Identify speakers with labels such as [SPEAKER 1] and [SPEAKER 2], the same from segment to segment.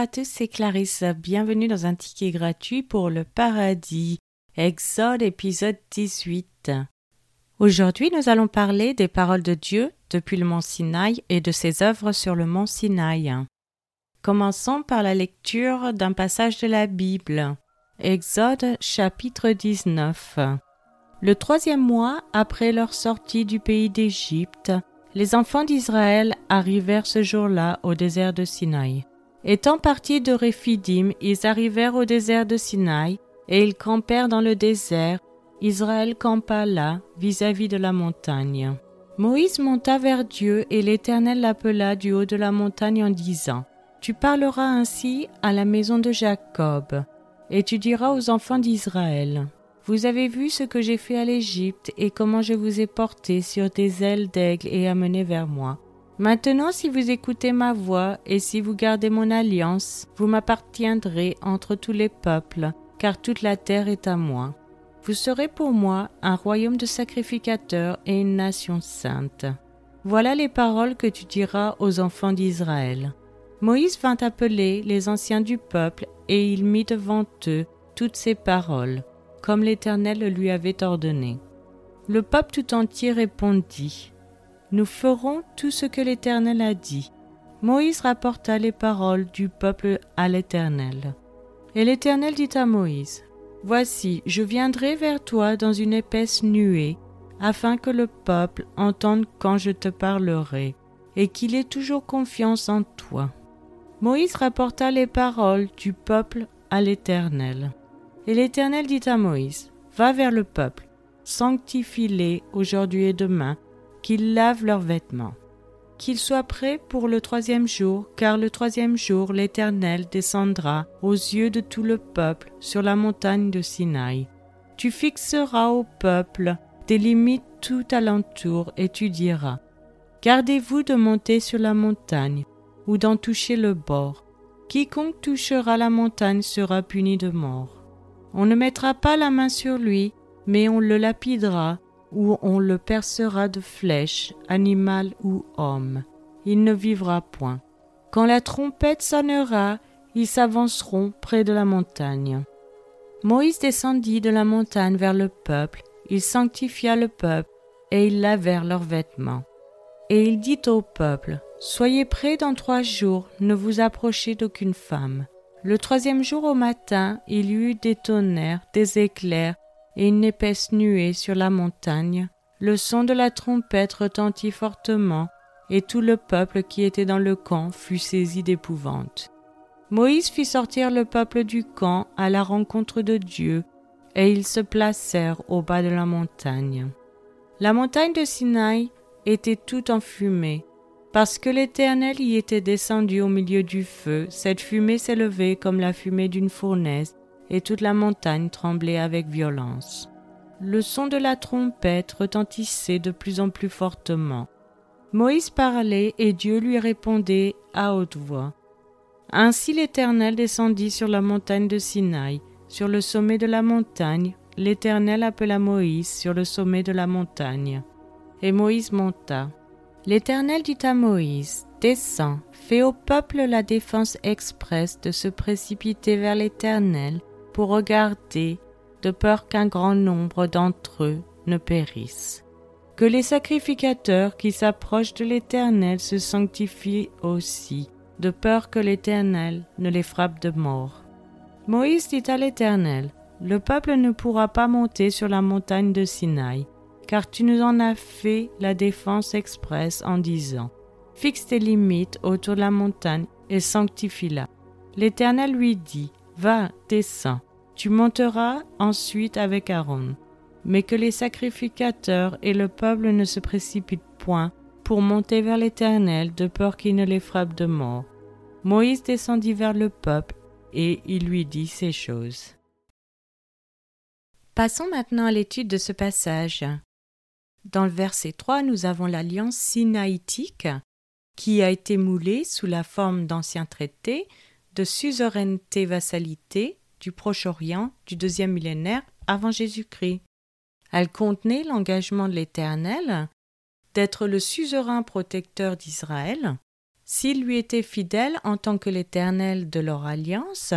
[SPEAKER 1] à tous, c'est Clarisse. Bienvenue dans un ticket gratuit pour le paradis. Exode épisode 18. Aujourd'hui, nous allons parler des paroles de Dieu depuis le mont Sinaï et de ses œuvres sur le mont Sinaï. Commençons par la lecture d'un passage de la Bible. Exode chapitre 19. Le troisième mois après leur sortie du pays d'Égypte, les enfants d'Israël arrivèrent ce jour-là au désert de Sinaï. Étant partis de Réphidim, ils arrivèrent au désert de Sinaï, et ils campèrent dans le désert. Israël campa là, vis-à-vis de la montagne. Moïse monta vers Dieu, et l'Éternel l'appela du haut de la montagne en disant, Tu parleras ainsi à la maison de Jacob, et tu diras aux enfants d'Israël, Vous avez vu ce que j'ai fait à l'Égypte, et comment je vous ai porté sur des ailes d'aigle et amené vers moi. Maintenant, si vous écoutez ma voix et si vous gardez mon alliance, vous m'appartiendrez entre tous les peuples, car toute la terre est à moi. Vous serez pour moi un royaume de sacrificateurs et une nation sainte. Voilà les paroles que tu diras aux enfants d'Israël. Moïse vint appeler les anciens du peuple, et il mit devant eux toutes ces paroles, comme l'Éternel lui avait ordonné. Le peuple tout entier répondit nous ferons tout ce que l'Éternel a dit. Moïse rapporta les paroles du peuple à l'Éternel. Et l'Éternel dit à Moïse, Voici, je viendrai vers toi dans une épaisse nuée, afin que le peuple entende quand je te parlerai, et qu'il ait toujours confiance en toi. Moïse rapporta les paroles du peuple à l'Éternel. Et l'Éternel dit à Moïse, Va vers le peuple, sanctifie-les aujourd'hui et demain, qu'ils lavent leurs vêtements. Qu'ils soient prêts pour le troisième jour, car le troisième jour l'Éternel descendra aux yeux de tout le peuple sur la montagne de Sinaï. Tu fixeras au peuple des limites tout alentour et tu diras Gardez-vous de monter sur la montagne ou d'en toucher le bord. Quiconque touchera la montagne sera puni de mort. On ne mettra pas la main sur lui, mais on le lapidera où on le percera de flèches, animal ou homme. Il ne vivra point. Quand la trompette sonnera, ils s'avanceront près de la montagne. Moïse descendit de la montagne vers le peuple, il sanctifia le peuple, et ils lavèrent leurs vêtements. Et il dit au peuple, Soyez prêts dans trois jours, ne vous approchez d'aucune femme. Le troisième jour au matin, il y eut des tonnerres, des éclairs, et une épaisse nuée sur la montagne. Le son de la trompette retentit fortement, et tout le peuple qui était dans le camp fut saisi d'épouvante. Moïse fit sortir le peuple du camp à la rencontre de Dieu, et ils se placèrent au bas de la montagne. La montagne de Sinaï était toute enfumée. Parce que l'Éternel y était descendu au milieu du feu, cette fumée s'élevait comme la fumée d'une fournaise, et toute la montagne tremblait avec violence. Le son de la trompette retentissait de plus en plus fortement. Moïse parlait et Dieu lui répondait à haute voix. Ainsi l'Éternel descendit sur la montagne de Sinaï. Sur le sommet de la montagne, l'Éternel appela Moïse sur le sommet de la montagne. Et Moïse monta. L'Éternel dit à Moïse, Descends, fais au peuple la défense expresse de se précipiter vers l'Éternel pour regarder, de peur qu'un grand nombre d'entre eux ne périssent. Que les sacrificateurs qui s'approchent de l'Éternel se sanctifient aussi, de peur que l'Éternel ne les frappe de mort. Moïse dit à l'Éternel, Le peuple ne pourra pas monter sur la montagne de Sinaï, car tu nous en as fait la défense expresse en disant, Fixe tes limites autour de la montagne et sanctifie-la. L'Éternel lui dit, Va, descends, tu monteras ensuite avec Aaron, mais que les sacrificateurs et le peuple ne se précipitent point pour monter vers l'Éternel de peur qu'il ne les frappe de mort. Moïse descendit vers le peuple et il lui dit ces choses. Passons maintenant à l'étude de ce passage. Dans le verset 3, nous avons l'alliance sinaïtique qui a été moulée sous la forme d'anciens traités de suzeraineté-vassalité du Proche-Orient du deuxième millénaire avant Jésus-Christ. Elle contenait l'engagement de l'Éternel d'être le suzerain protecteur d'Israël, s'ils lui étaient fidèles en tant que l'Éternel de leur alliance,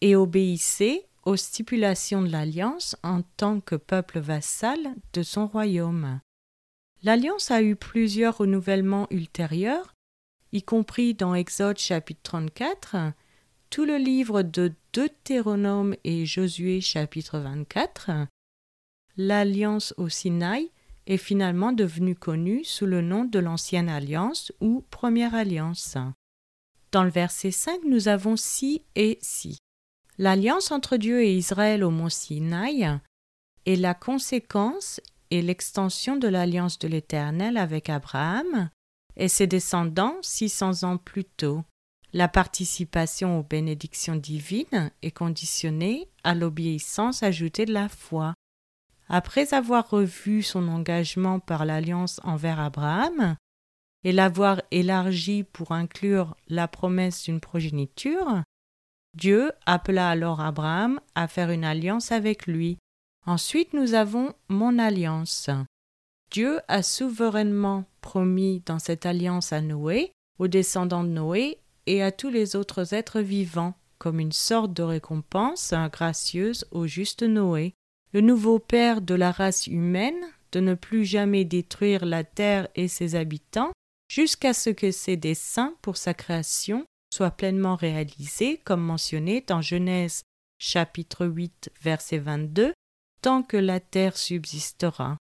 [SPEAKER 1] et obéissaient aux stipulations de l'alliance en tant que peuple vassal de son royaume. L'alliance a eu plusieurs renouvellements ultérieurs, y compris dans Exode chapitre 34, tout le livre de Deutéronome et Josué chapitre 24. L'alliance au Sinaï est finalement devenue connue sous le nom de l'Ancienne Alliance ou Première Alliance. Dans le verset 5, nous avons si et si. L'alliance entre Dieu et Israël au mont Sinaï est la conséquence et l'extension de l'alliance de l'Éternel avec Abraham et ses descendants 600 ans plus tôt. La participation aux bénédictions divines est conditionnée à l'obéissance ajoutée de la foi. Après avoir revu son engagement par l'alliance envers Abraham et l'avoir élargi pour inclure la promesse d'une progéniture, Dieu appela alors Abraham à faire une alliance avec lui. Ensuite nous avons mon alliance. Dieu a souverainement promis dans cette alliance à Noé, aux descendants de Noé et à tous les autres êtres vivants, comme une sorte de récompense gracieuse au juste Noé, le nouveau père de la race humaine, de ne plus jamais détruire la terre et ses habitants, jusqu'à ce que ses desseins pour sa création soient pleinement réalisés, comme mentionné dans Genèse chapitre 8 verset 22, tant que la terre subsistera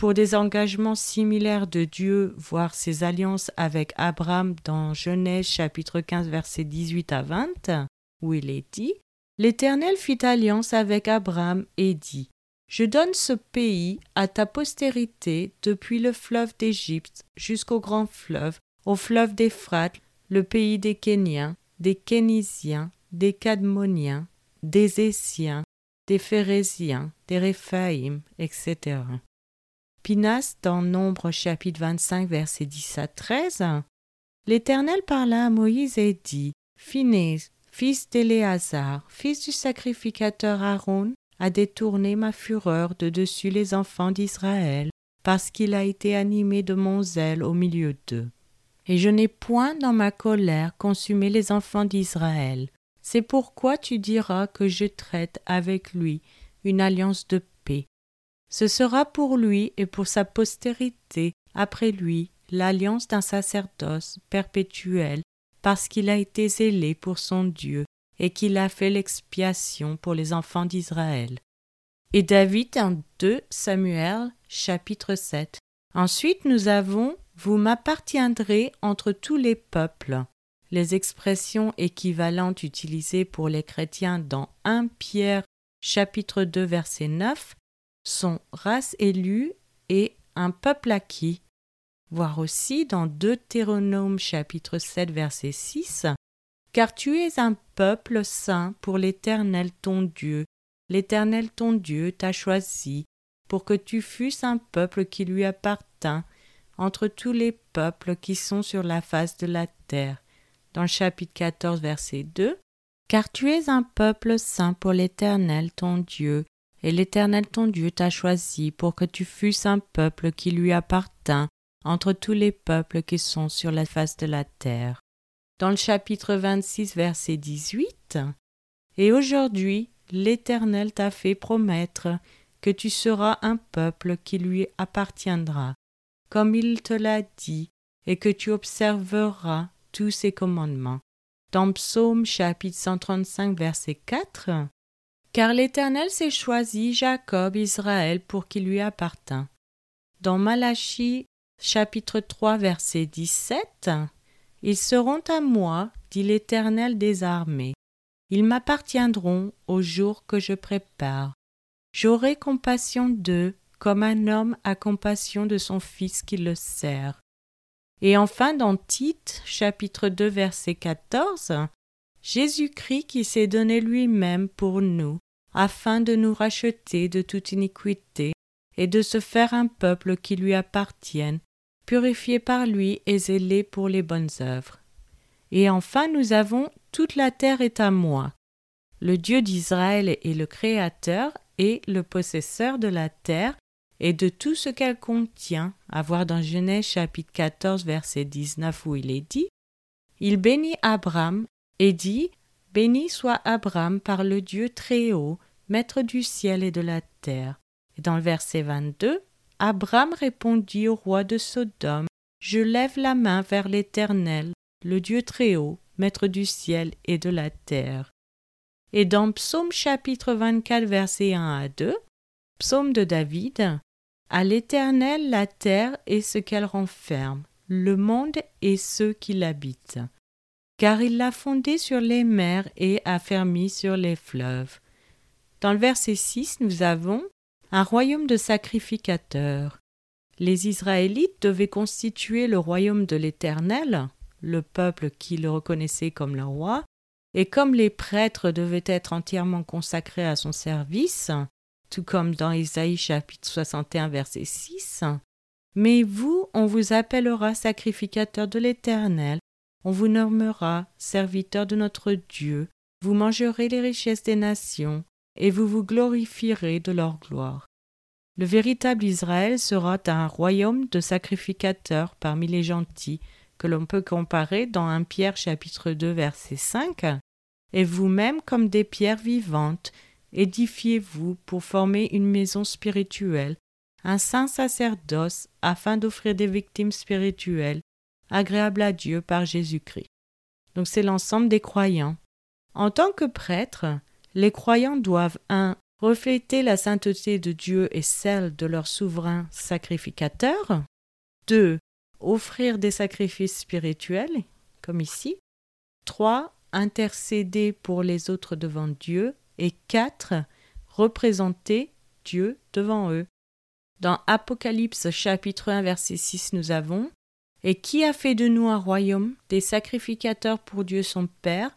[SPEAKER 1] pour des engagements similaires de Dieu, voir ses alliances avec Abraham dans Genèse chapitre 15 verset 18 à 20, où il est dit L'Éternel fit alliance avec Abraham et dit Je donne ce pays à ta postérité depuis le fleuve d'Égypte jusqu'au grand fleuve, au fleuve d'Éphrate, le pays des Kéniens, des Kénisiens, des Cadmoniens, des Essiens, des Phérésiens, des Réphaïm, etc. Pinas dans Nombre chapitre 25 verset 10 à 13. L'Éternel parla à Moïse et dit Finès, fils d'Éléazar, fils du sacrificateur Aaron, a détourné ma fureur de dessus les enfants d'Israël, parce qu'il a été animé de mon zèle au milieu d'eux. Et je n'ai point dans ma colère consumé les enfants d'Israël. C'est pourquoi tu diras que je traite avec lui une alliance de ce sera pour lui et pour sa postérité après lui l'alliance d'un sacerdoce perpétuel, parce qu'il a été zélé pour son Dieu et qu'il a fait l'expiation pour les enfants d'Israël. Et David en 2 Samuel chapitre 7. Ensuite nous avons Vous m'appartiendrez entre tous les peuples. Les expressions équivalentes utilisées pour les chrétiens dans 1 Pierre chapitre 2 verset 9 sont race élue et un peuple acquis. Voir aussi dans Deutéronome chapitre 7 verset 6 Car tu es un peuple saint pour l'Éternel ton Dieu. L'Éternel ton Dieu t'a choisi pour que tu fusses un peuple qui lui appartint entre tous les peuples qui sont sur la face de la terre. Dans le chapitre 14 verset 2 Car tu es un peuple saint pour l'Éternel ton Dieu et l'Éternel ton Dieu t'a choisi pour que tu fusses un peuple qui lui appartint entre tous les peuples qui sont sur la face de la terre. Dans le chapitre 26, verset 18, Et aujourd'hui, l'Éternel t'a fait promettre que tu seras un peuple qui lui appartiendra, comme il te l'a dit, et que tu observeras tous ses commandements. Dans Psaume chapitre 135, verset 4, car l'Éternel s'est choisi Jacob, Israël, pour qu'il lui appartint. Dans Malachie, chapitre 3, verset 17, Ils seront à moi, dit l'Éternel des armées. Ils m'appartiendront au jour que je prépare. J'aurai compassion d'eux, comme un homme a compassion de son fils qui le sert. Et enfin, dans Tite, chapitre 2, verset 14, Jésus-Christ qui s'est donné lui-même pour nous, afin de nous racheter de toute iniquité, et de se faire un peuple qui lui appartienne, purifié par lui et zélé pour les bonnes œuvres. Et enfin nous avons toute la terre est à moi. Le Dieu d'Israël est le Créateur et le possesseur de la terre et de tout ce qu'elle contient, à voir dans Genèse chapitre 14 verset 19 où il est dit il bénit Abraham et dit Béni soit Abraham par le Dieu très haut, maître du ciel et de la terre. Et dans le verset 22, Abraham répondit au roi de Sodome Je lève la main vers l'Éternel, le Dieu très haut, maître du ciel et de la terre. Et dans Psaume chapitre 24, verset 1 à 2, Psaume de David, À l'Éternel la terre et ce qu'elle renferme, le monde et ceux qui l'habitent. Car il l'a fondé sur les mers et affermi sur les fleuves. Dans le verset 6, nous avons un royaume de sacrificateurs. Les Israélites devaient constituer le royaume de l'Éternel, le peuple qui le reconnaissait comme le roi, et comme les prêtres devaient être entièrement consacrés à son service, tout comme dans Isaïe chapitre 61 verset 6, mais vous, on vous appellera sacrificateur de l'Éternel, on vous nommera serviteur de notre Dieu, vous mangerez les richesses des nations, et vous vous glorifierez de leur gloire. Le véritable Israël sera un royaume de sacrificateurs parmi les gentils, que l'on peut comparer dans 1 Pierre chapitre 2 verset 5, et vous-même comme des pierres vivantes, édifiez-vous pour former une maison spirituelle, un saint sacerdoce, afin d'offrir des victimes spirituelles, agréables à Dieu par Jésus-Christ. Donc c'est l'ensemble des croyants. En tant que prêtres, les croyants doivent 1. refléter la sainteté de Dieu et celle de leur souverain sacrificateur, 2 offrir des sacrifices spirituels, comme ici. 3. Intercéder pour les autres devant Dieu. Et 4. Représenter Dieu devant eux. Dans Apocalypse chapitre 1 verset 6 nous avons Et qui a fait de nous un royaume, des sacrificateurs pour Dieu son Père?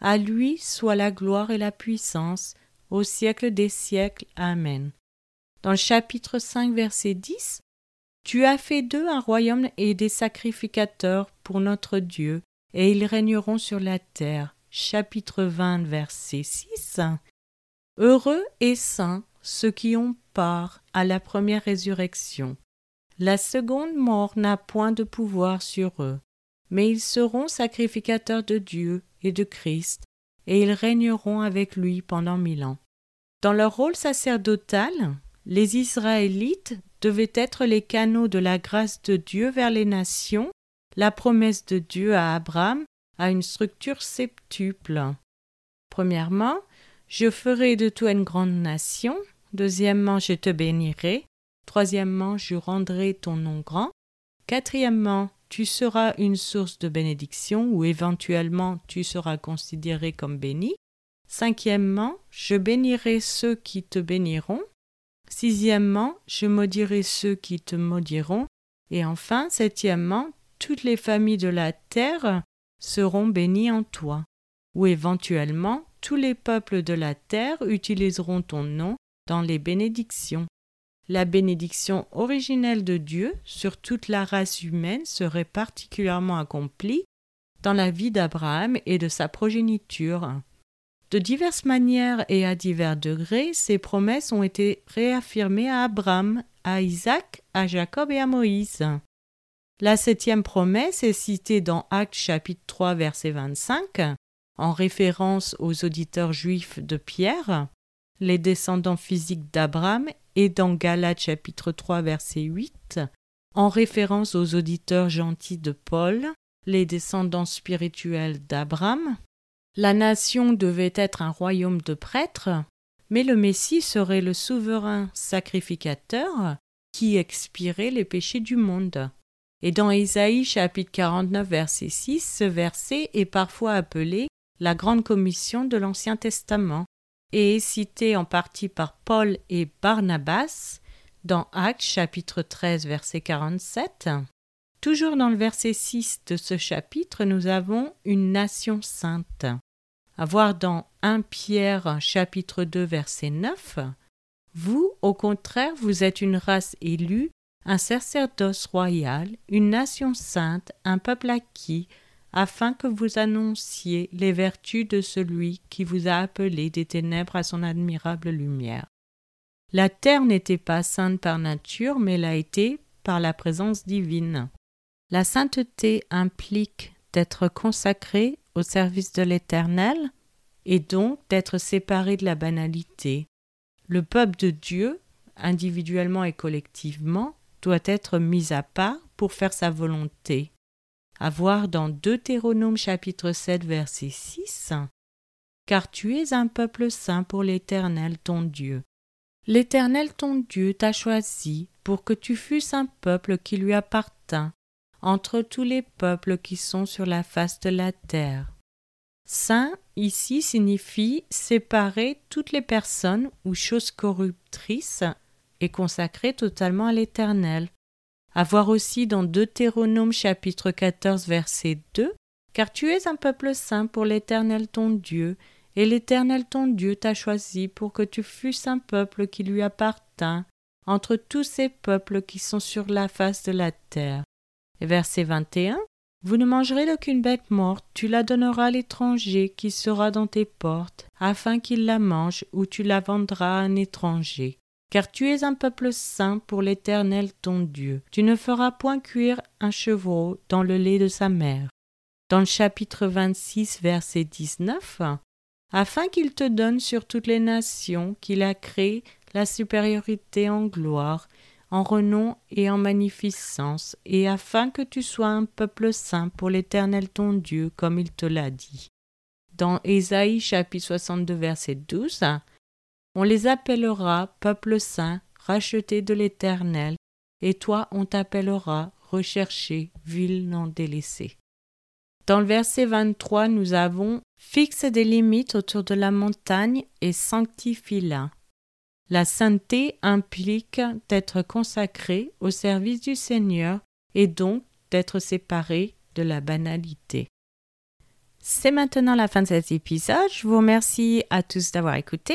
[SPEAKER 1] À lui soit la gloire et la puissance, au siècle des siècles. Amen. Dans le chapitre 5 verset 10 tu as fait d'eux un royaume et des sacrificateurs pour notre Dieu, et ils régneront sur la terre. Chapitre 20, verset 6. Heureux et saints ceux qui ont part à la première résurrection. La seconde mort n'a point de pouvoir sur eux, mais ils seront sacrificateurs de Dieu et de Christ, et ils régneront avec lui pendant mille ans. Dans leur rôle sacerdotal, les Israélites devaient être les canaux de la grâce de Dieu vers les nations, la promesse de Dieu à Abraham a une structure septuple. Premièrement, je ferai de toi une grande nation. Deuxièmement, je te bénirai. Troisièmement, je rendrai ton nom grand. Quatrièmement, tu seras une source de bénédiction ou éventuellement tu seras considéré comme béni. Cinquièmement, je bénirai ceux qui te béniront. Sixièmement, je maudirai ceux qui te maudiront. Et enfin, septièmement, toutes les familles de la terre seront bénies en toi. Ou éventuellement, tous les peuples de la terre utiliseront ton nom dans les bénédictions. La bénédiction originelle de Dieu sur toute la race humaine serait particulièrement accomplie dans la vie d'Abraham et de sa progéniture. De diverses manières et à divers degrés, ces promesses ont été réaffirmées à Abraham, à Isaac, à Jacob et à Moïse. La septième promesse est citée dans Actes chapitre 3 verset 25, en référence aux auditeurs juifs de Pierre, les descendants physiques d'Abraham, et dans Galates chapitre 3 verset 8, en référence aux auditeurs gentils de Paul, les descendants spirituels d'Abraham, la nation devait être un royaume de prêtres, mais le Messie serait le souverain sacrificateur qui expirait les péchés du monde. Et dans Ésaïe chapitre 49 verset 6, ce verset est parfois appelé la grande commission de l'Ancien Testament et cité en partie par Paul et Barnabas dans Actes chapitre 13 verset 47. Toujours dans le verset 6 de ce chapitre, nous avons une nation sainte. À voir dans 1 Pierre chapitre 2 verset 9, Vous, au contraire, vous êtes une race élue, un sacerdoce royal, une nation sainte, un peuple acquis, afin que vous annonciez les vertus de celui qui vous a appelé des ténèbres à son admirable lumière. La terre n'était pas sainte par nature, mais l'a été par la présence divine. La sainteté implique d'être consacré au service de l'Éternel et donc d'être séparé de la banalité. Le peuple de Dieu, individuellement et collectivement, doit être mis à part pour faire sa volonté. À voir dans Deutéronome chapitre 7 verset 6 Car tu es un peuple saint pour l'Éternel ton Dieu. L'Éternel ton Dieu t'a choisi pour que tu fusses un peuple qui lui appartint entre tous les peuples qui sont sur la face de la terre. Saint ici signifie séparer toutes les personnes ou choses corruptrices et consacrer totalement à l'Éternel. À voir aussi dans Deutéronome chapitre 14 verset 2 Car tu es un peuple saint pour l'Éternel ton Dieu, et l'Éternel ton Dieu t'a choisi pour que tu fusses un peuple qui lui appartint entre tous ces peuples qui sont sur la face de la terre. Et verset 21 Vous ne mangerez d'aucune bête morte, tu la donneras à l'étranger qui sera dans tes portes, afin qu'il la mange, ou tu la vendras à un étranger. Car tu es un peuple saint pour l'Éternel ton Dieu. Tu ne feras point cuire un chevreau dans le lait de sa mère. Dans le chapitre 26, verset 19, afin qu'il te donne sur toutes les nations qu'il a créées la supériorité en gloire, en renom et en magnificence, et afin que tu sois un peuple saint pour l'Éternel ton Dieu, comme il te l'a dit. Dans Ésaïe chapitre 62 verset 12, on les appellera peuple saint, racheté de l'Éternel, et toi on t'appellera recherché, ville non délaissée. Dans le verset 23, nous avons Fixe des limites autour de la montagne et sanctifie-la. La sainteté implique d'être consacré au service du Seigneur et donc d'être séparé de la banalité. C'est maintenant la fin de cet épisode. Je vous remercie à tous d'avoir écouté.